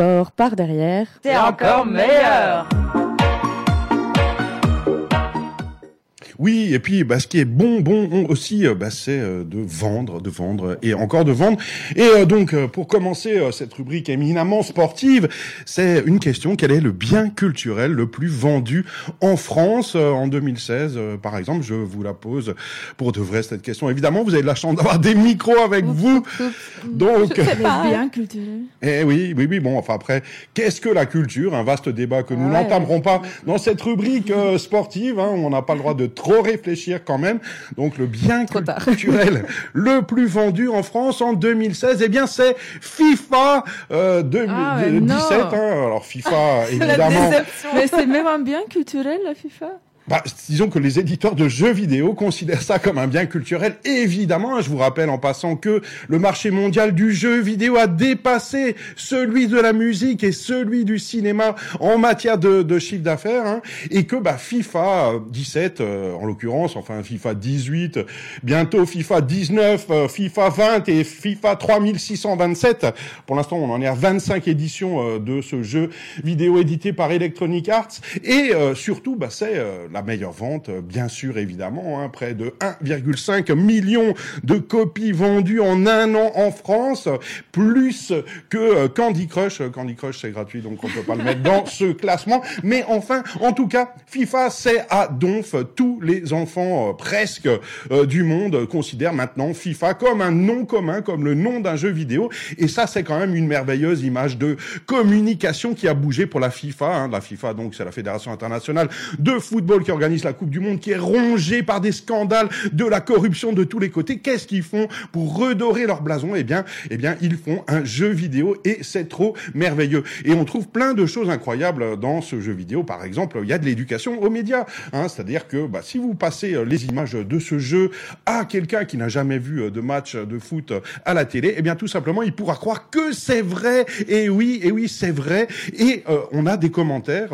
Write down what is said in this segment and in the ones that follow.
sport par derrière. C'est encore meilleur Oui, et puis bah, ce qui est bon, bon aussi, euh, bah, c'est euh, de vendre, de vendre et encore de vendre. Et euh, donc, pour commencer cette rubrique éminemment sportive, c'est une question quel est le bien culturel le plus vendu en France en 2016 Par exemple, je vous la pose pour de vrai cette question. Évidemment, vous avez de la chance d'avoir des micros avec vous. Donc, bien culturel. Eh oui, oui, oui. Bon, enfin après, qu'est-ce que la culture? Un vaste débat que nous n'entamerons pas dans cette rubrique sportive. Hein, on n'a pas le droit de trop réfléchir quand même. Donc le bien culturel le plus vendu en France en 2016, eh bien c'est FIFA euh, 2017. Ah hein. Alors FIFA évidemment. Mais c'est même un bien culturel la FIFA? Bah, disons que les éditeurs de jeux vidéo considèrent ça comme un bien culturel. évidemment, je vous rappelle en passant que le marché mondial du jeu vidéo a dépassé celui de la musique et celui du cinéma en matière de, chiffre d'affaires, hein, et que bah, FIFA 17, euh, en l'occurrence, enfin FIFA 18, bientôt FIFA 19, euh, FIFA 20 et FIFA 3627. Pour l'instant, on en est à 25 éditions euh, de ce jeu vidéo édité par Electronic Arts, et surtout, bah, c'est la meilleure vente, euh, bien sûr, évidemment, hein, près de 1,5 million de copies vendues en un an en France, plus que euh, Candy Crush. Candy Crush, c'est gratuit, donc on peut pas le mettre dans ce classement. Mais enfin, en tout cas, FIFA, c'est à donf. Tous les enfants euh, presque du monde considèrent maintenant FIFA comme un nom commun, comme le nom d'un jeu vidéo. Et ça, c'est quand même une merveilleuse image de communication qui a bougé pour la FIFA. Hein. La FIFA, donc, c'est la Fédération internationale de football organise la Coupe du Monde, qui est rongée par des scandales de la corruption de tous les côtés. Qu'est-ce qu'ils font pour redorer leur blason? Eh bien, eh bien, ils font un jeu vidéo et c'est trop merveilleux. Et on trouve plein de choses incroyables dans ce jeu vidéo. Par exemple, il y a de l'éducation aux médias. Hein, C'est-à-dire que bah, si vous passez euh, les images de ce jeu à quelqu'un qui n'a jamais vu euh, de match de foot à la télé, eh bien, tout simplement, il pourra croire que c'est vrai. Et oui, et oui, c'est vrai. Et euh, on a des commentaires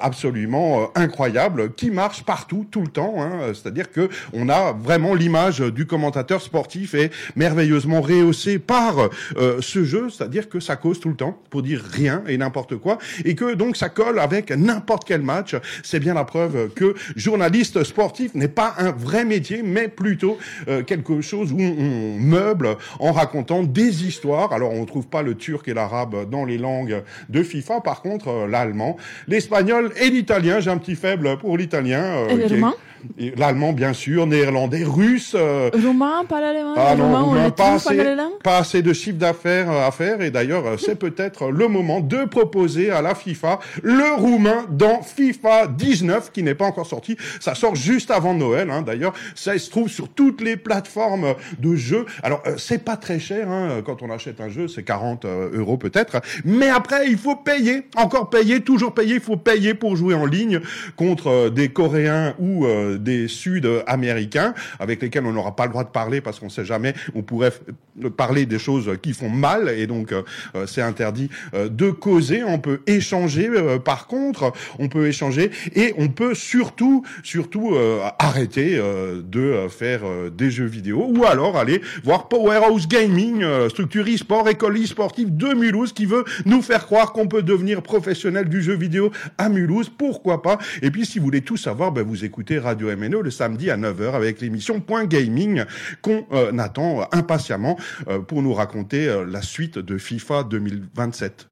absolument incroyables qui marche partout, tout le temps. Hein. C'est-à-dire que on a vraiment l'image du commentateur sportif est merveilleusement rehaussée par euh, ce jeu, c'est-à-dire que ça cause tout le temps pour dire rien et n'importe quoi, et que donc ça colle avec n'importe quel match. C'est bien la preuve que journaliste sportif n'est pas un vrai métier, mais plutôt euh, quelque chose où on, meuble en racontant des histoires. Alors on trouve pas le turc et l'arabe dans les langues de FIFA, par contre euh, l'allemand, l'espagnol et l'italien. J'ai un petit faible pour l'italien italien. Euh, L'allemand, bien sûr, néerlandais, russe. Euh, roumain, pas l'allemand. Ah non, pas, assez, pas assez de chiffre d'affaires euh, à faire. Et d'ailleurs, euh, c'est peut-être le moment de proposer à la FIFA le roumain dans FIFA 19, qui n'est pas encore sorti. Ça sort juste avant Noël, hein, d'ailleurs. Ça se trouve sur toutes les plateformes de jeux. Alors, c'est pas très cher. Hein, quand on achète un jeu, c'est 40 euros peut-être. Mais après, il faut payer, encore payer, toujours payer. Il faut payer pour jouer en ligne contre des Coréens ou des Sud-Américains avec lesquels on n'aura pas le droit de parler parce qu'on sait jamais, on pourrait parler des choses qui font mal et donc euh, c'est interdit euh, de causer. On peut échanger euh, par contre, on peut échanger et on peut surtout, surtout arrêter de faire des jeux vidéo ou alors aller voir Powerhouse Gaming, structure e-sport, école e-sportive de Mulhouse qui veut nous faire croire qu'on peut devenir professionnel du jeu vidéo à Mulhouse. Pourquoi pas? Et puis si vous voulez tout savoir, ben, vous écoutez Radio Radio le samedi à 9h avec l'émission Point Gaming qu'on euh, attend impatiemment euh, pour nous raconter euh, la suite de FIFA 2027.